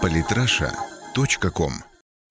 Политраша.ком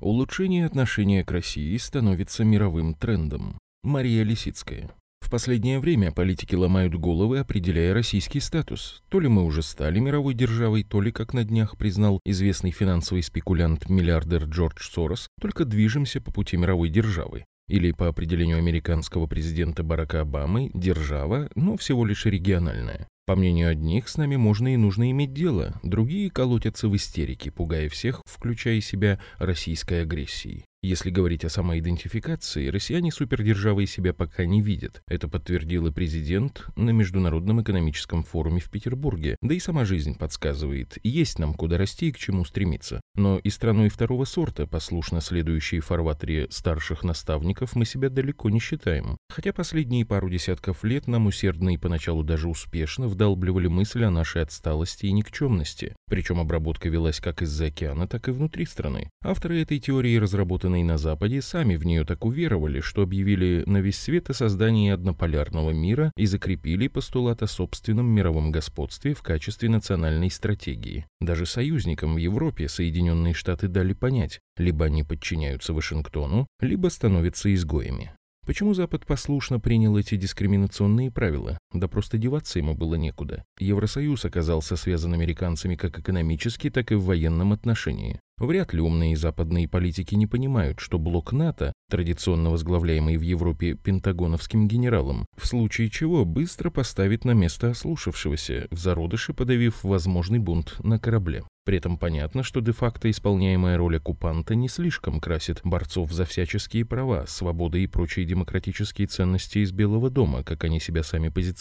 Улучшение отношения к России становится мировым трендом. Мария Лисицкая. В последнее время политики ломают головы, определяя российский статус. То ли мы уже стали мировой державой, то ли, как на днях признал известный финансовый спекулянт-миллиардер Джордж Сорос, только движемся по пути мировой державы. Или, по определению американского президента Барака Обамы, держава, но всего лишь региональная. По мнению одних, с нами можно и нужно иметь дело, другие колотятся в истерике, пугая всех, включая себя российской агрессией. Если говорить о самоидентификации, россияне супердержавой себя пока не видят. Это подтвердил и президент на Международном экономическом форуме в Петербурге. Да и сама жизнь подсказывает, есть нам куда расти и к чему стремиться. Но и страной второго сорта, послушно следующей фарватере старших наставников, мы себя далеко не считаем. Хотя последние пару десятков лет нам усердно и поначалу даже успешно вдалбливали мысль о нашей отсталости и никчемности. Причем обработка велась как из-за океана, так и внутри страны. Авторы этой теории разработаны разработанной на Западе, сами в нее так уверовали, что объявили на весь свет о создании однополярного мира и закрепили постулат о собственном мировом господстве в качестве национальной стратегии. Даже союзникам в Европе Соединенные Штаты дали понять, либо они подчиняются Вашингтону, либо становятся изгоями. Почему Запад послушно принял эти дискриминационные правила? Да просто деваться ему было некуда. Евросоюз оказался связан американцами как экономически, так и в военном отношении. Вряд ли умные западные политики не понимают, что блок НАТО, традиционно возглавляемый в Европе пентагоновским генералом, в случае чего быстро поставит на место ослушавшегося, в зародыше подавив возможный бунт на корабле. При этом понятно, что де-факто исполняемая роль оккупанта не слишком красит борцов за всяческие права, свободы и прочие демократические ценности из Белого дома, как они себя сами позиционируют.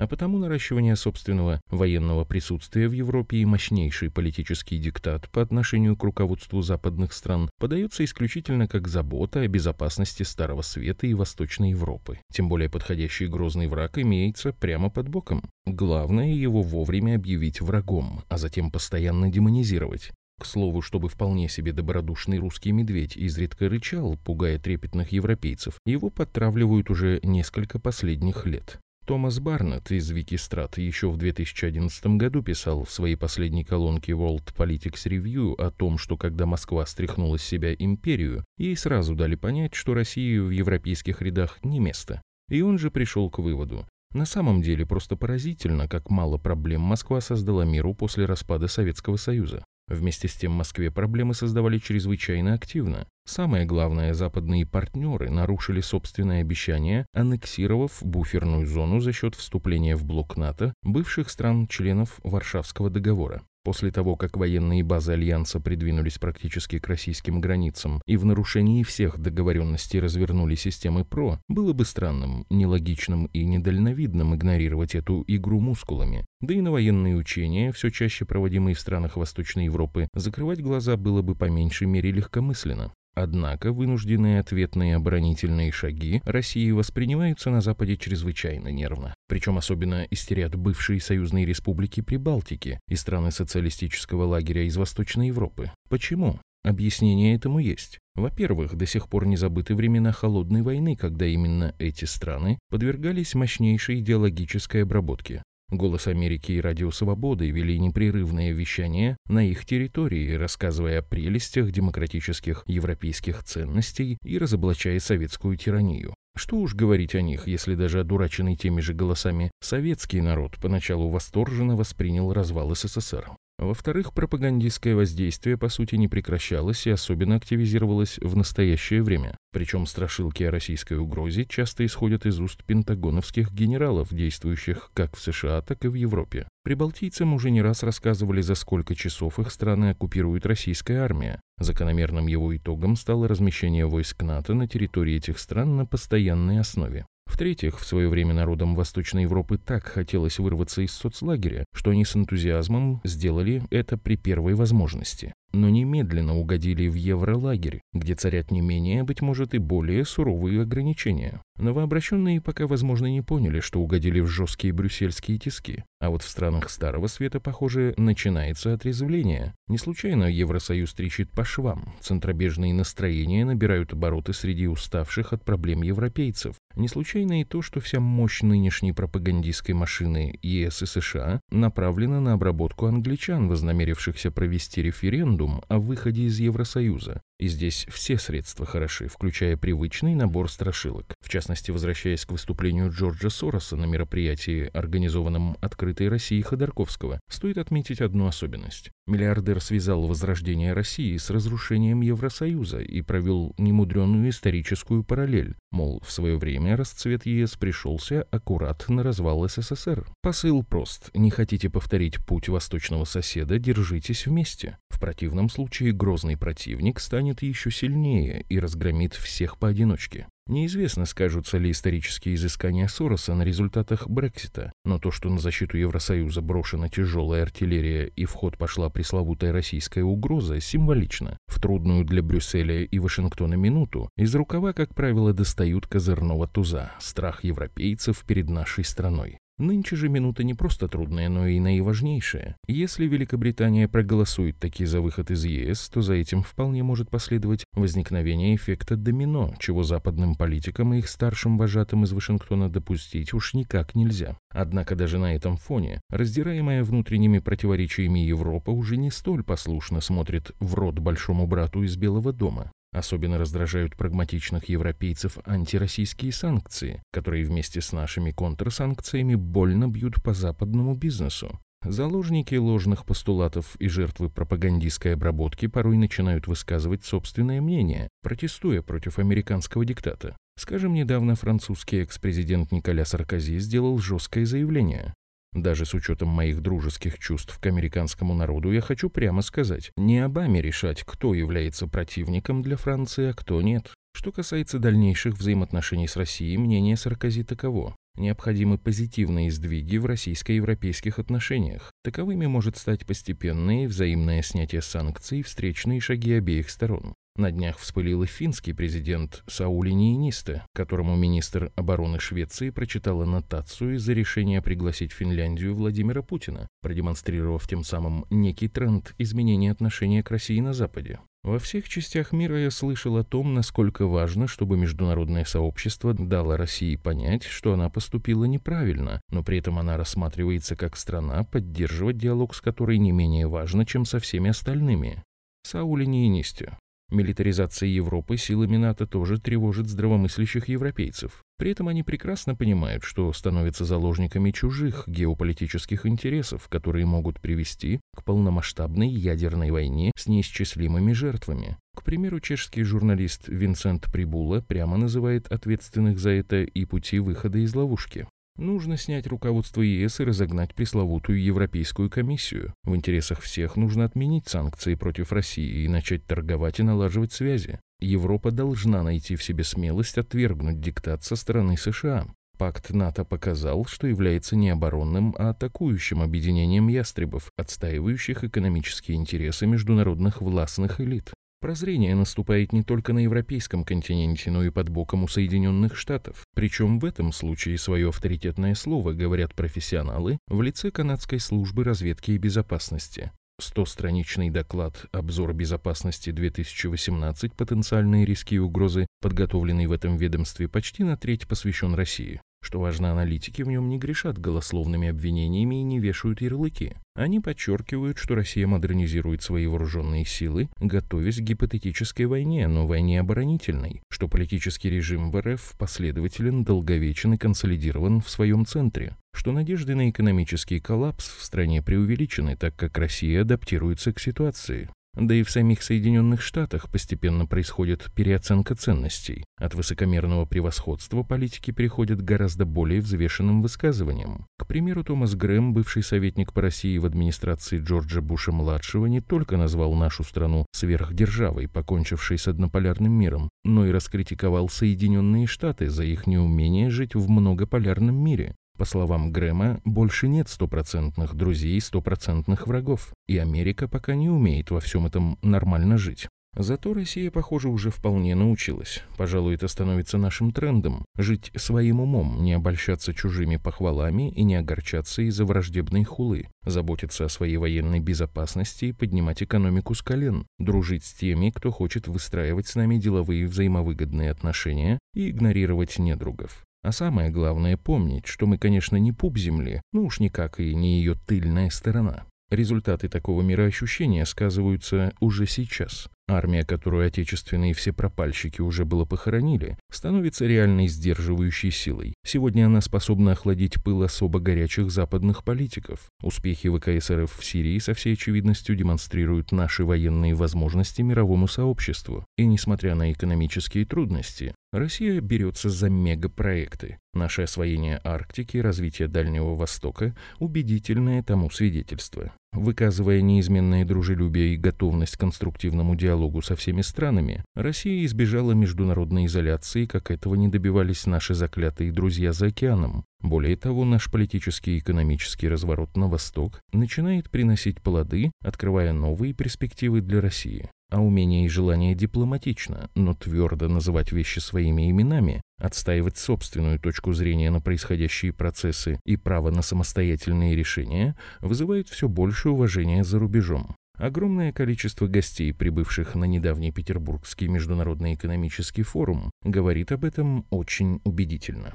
А потому наращивание собственного военного присутствия в Европе и мощнейший политический диктат по отношению к руководству западных стран подается исключительно как забота о безопасности Старого Света и Восточной Европы. Тем более подходящий грозный враг имеется прямо под боком. Главное его вовремя объявить врагом, а затем постоянно демонизировать. К слову, чтобы вполне себе добродушный русский медведь изредка рычал, пугая трепетных европейцев, его подтравливают уже несколько последних лет. Томас Барнетт из Викистрат еще в 2011 году писал в своей последней колонке World Politics Review о том, что когда Москва стряхнула с себя империю, ей сразу дали понять, что России в европейских рядах не место. И он же пришел к выводу. На самом деле просто поразительно, как мало проблем Москва создала миру после распада Советского Союза. Вместе с тем Москве проблемы создавали чрезвычайно активно. Самое главное, западные партнеры нарушили собственное обещание, аннексировав буферную зону за счет вступления в блок НАТО бывших стран-членов Варшавского договора. После того, как военные базы Альянса придвинулись практически к российским границам и в нарушении всех договоренностей развернули системы ПРО, было бы странным, нелогичным и недальновидным игнорировать эту игру мускулами. Да и на военные учения, все чаще проводимые в странах Восточной Европы, закрывать глаза было бы по меньшей мере легкомысленно. Однако вынужденные ответные оборонительные шаги России воспринимаются на Западе чрезвычайно нервно. Причем особенно истерят бывшие союзные республики Прибалтики и страны социалистического лагеря из Восточной Европы. Почему? Объяснение этому есть. Во-первых, до сих пор не забыты времена Холодной войны, когда именно эти страны подвергались мощнейшей идеологической обработке. Голос Америки и Радио Свободы вели непрерывное вещание на их территории, рассказывая о прелестях демократических европейских ценностей и разоблачая советскую тиранию. Что уж говорить о них, если даже одураченный теми же голосами советский народ поначалу восторженно воспринял развал СССР. Во-вторых, пропагандистское воздействие по сути не прекращалось и особенно активизировалось в настоящее время. Причем страшилки о российской угрозе часто исходят из уст пентагоновских генералов, действующих как в США, так и в Европе. Прибалтийцам уже не раз рассказывали, за сколько часов их страны оккупирует российская армия. Закономерным его итогом стало размещение войск НАТО на территории этих стран на постоянной основе. В-третьих, в свое время народам Восточной Европы так хотелось вырваться из соцлагеря, что они с энтузиазмом сделали это при первой возможности. Но немедленно угодили в евролагерь, где царят не менее, быть может, и более суровые ограничения. Новообращенные пока, возможно, не поняли, что угодили в жесткие брюссельские тиски. А вот в странах Старого Света, похоже, начинается отрезвление. Не случайно Евросоюз трещит по швам. Центробежные настроения набирают обороты среди уставших от проблем европейцев. Не случайно и то, что вся мощь нынешней пропагандистской машины ЕС и США направлена на обработку англичан, вознамерившихся провести референдум о выходе из Евросоюза. И здесь все средства хороши, включая привычный набор страшилок. В частности, возвращаясь к выступлению Джорджа Сороса на мероприятии, организованном «Открытой Россией» Ходорковского, стоит отметить одну особенность. Миллиардер связал возрождение России с разрушением Евросоюза и провел немудреную историческую параллель. Мол, в свое время расцвет ЕС пришелся аккурат на развал СССР. Посыл прост. Не хотите повторить путь восточного соседа, держитесь вместе. В противном случае грозный противник станет еще сильнее и разгромит всех поодиночке. Неизвестно, скажутся ли исторические изыскания Сороса на результатах Брексита, но то, что на защиту Евросоюза брошена тяжелая артиллерия и в ход пошла пресловутая российская угроза, символично. В трудную для Брюсселя и Вашингтона минуту из рукава, как правило, достают козырного туза, страх европейцев перед нашей страной. Нынче же минута не просто трудная, но и наиважнейшая. Если Великобритания проголосует таки за выход из ЕС, то за этим вполне может последовать возникновение эффекта домино, чего западным политикам и их старшим вожатым из Вашингтона допустить уж никак нельзя. Однако даже на этом фоне, раздираемая внутренними противоречиями Европа уже не столь послушно смотрит в рот большому брату из Белого дома. Особенно раздражают прагматичных европейцев антироссийские санкции, которые вместе с нашими контрсанкциями больно бьют по западному бизнесу. Заложники ложных постулатов и жертвы пропагандистской обработки порой начинают высказывать собственное мнение, протестуя против американского диктата. Скажем, недавно французский экс-президент Николя Саркози сделал жесткое заявление. Даже с учетом моих дружеских чувств к американскому народу, я хочу прямо сказать, не Обаме решать, кто является противником для Франции, а кто нет. Что касается дальнейших взаимоотношений с Россией, мнение Саркози таково. Необходимы позитивные сдвиги в российско-европейских отношениях. Таковыми может стать постепенное взаимное снятие санкций и встречные шаги обеих сторон. На днях вспылил и финский президент Саули Ниинисте, которому министр обороны Швеции прочитал аннотацию из-за решения пригласить Финляндию Владимира Путина, продемонстрировав тем самым некий тренд изменения отношения к России на Западе. Во всех частях мира я слышал о том, насколько важно, чтобы международное сообщество дало России понять, что она поступила неправильно, но при этом она рассматривается как страна, поддерживать диалог с которой не менее важно, чем со всеми остальными. Саули Ниинисте, Милитаризация Европы силами НАТО тоже тревожит здравомыслящих европейцев. При этом они прекрасно понимают, что становятся заложниками чужих геополитических интересов, которые могут привести к полномасштабной ядерной войне с неисчислимыми жертвами. К примеру, чешский журналист Винсент Прибула прямо называет ответственных за это и пути выхода из ловушки. Нужно снять руководство ЕС и разогнать пресловутую Европейскую комиссию. В интересах всех нужно отменить санкции против России и начать торговать и налаживать связи. Европа должна найти в себе смелость отвергнуть диктат со стороны США. Пакт НАТО показал, что является не оборонным, а атакующим объединением ястребов, отстаивающих экономические интересы международных властных элит. Прозрение наступает не только на европейском континенте, но и под боком у Соединенных Штатов. Причем в этом случае свое авторитетное слово говорят профессионалы в лице канадской службы разведки и безопасности. 100-страничный доклад «Обзор безопасности 2018. Потенциальные риски и угрозы», подготовленный в этом ведомстве, почти на треть посвящен России. Что важно, аналитики в нем не грешат голословными обвинениями и не вешают ярлыки. Они подчеркивают, что Россия модернизирует свои вооруженные силы, готовясь к гипотетической войне, но войне оборонительной, что политический режим в РФ последователен, долговечен и консолидирован в своем центре, что надежды на экономический коллапс в стране преувеличены, так как Россия адаптируется к ситуации. Да и в самих Соединенных Штатах постепенно происходит переоценка ценностей. От высокомерного превосходства политики переходят к гораздо более взвешенным высказываниям. К примеру, Томас Грэм, бывший советник по России в администрации Джорджа Буша-младшего, не только назвал нашу страну сверхдержавой, покончившей с однополярным миром, но и раскритиковал Соединенные Штаты за их неумение жить в многополярном мире. По словам Грэма, больше нет стопроцентных друзей и стопроцентных врагов, и Америка пока не умеет во всем этом нормально жить. Зато Россия, похоже, уже вполне научилась. Пожалуй, это становится нашим трендом. Жить своим умом, не обольщаться чужими похвалами и не огорчаться из-за враждебной хулы. Заботиться о своей военной безопасности и поднимать экономику с колен. Дружить с теми, кто хочет выстраивать с нами деловые взаимовыгодные отношения и игнорировать недругов. А самое главное помнить, что мы, конечно, не пуп земли, ну уж никак и не ее тыльная сторона. Результаты такого мироощущения сказываются уже сейчас. Армия, которую отечественные все пропальщики уже было похоронили, становится реальной сдерживающей силой. Сегодня она способна охладить пыл особо горячих западных политиков. Успехи ВКС РФ в Сирии со всей очевидностью демонстрируют наши военные возможности мировому сообществу. И несмотря на экономические трудности, Россия берется за мегапроекты. Наше освоение Арктики и развитие Дальнего Востока – убедительное тому свидетельство. Выказывая неизменное дружелюбие и готовность к конструктивному диалогу со всеми странами, Россия избежала международной изоляции, как этого не добивались наши заклятые друзья за океаном. Более того, наш политический и экономический разворот на восток начинает приносить плоды, открывая новые перспективы для России а умение и желание дипломатично, но твердо называть вещи своими именами, отстаивать собственную точку зрения на происходящие процессы и право на самостоятельные решения вызывает все больше уважения за рубежом. Огромное количество гостей, прибывших на недавний Петербургский международный экономический форум, говорит об этом очень убедительно.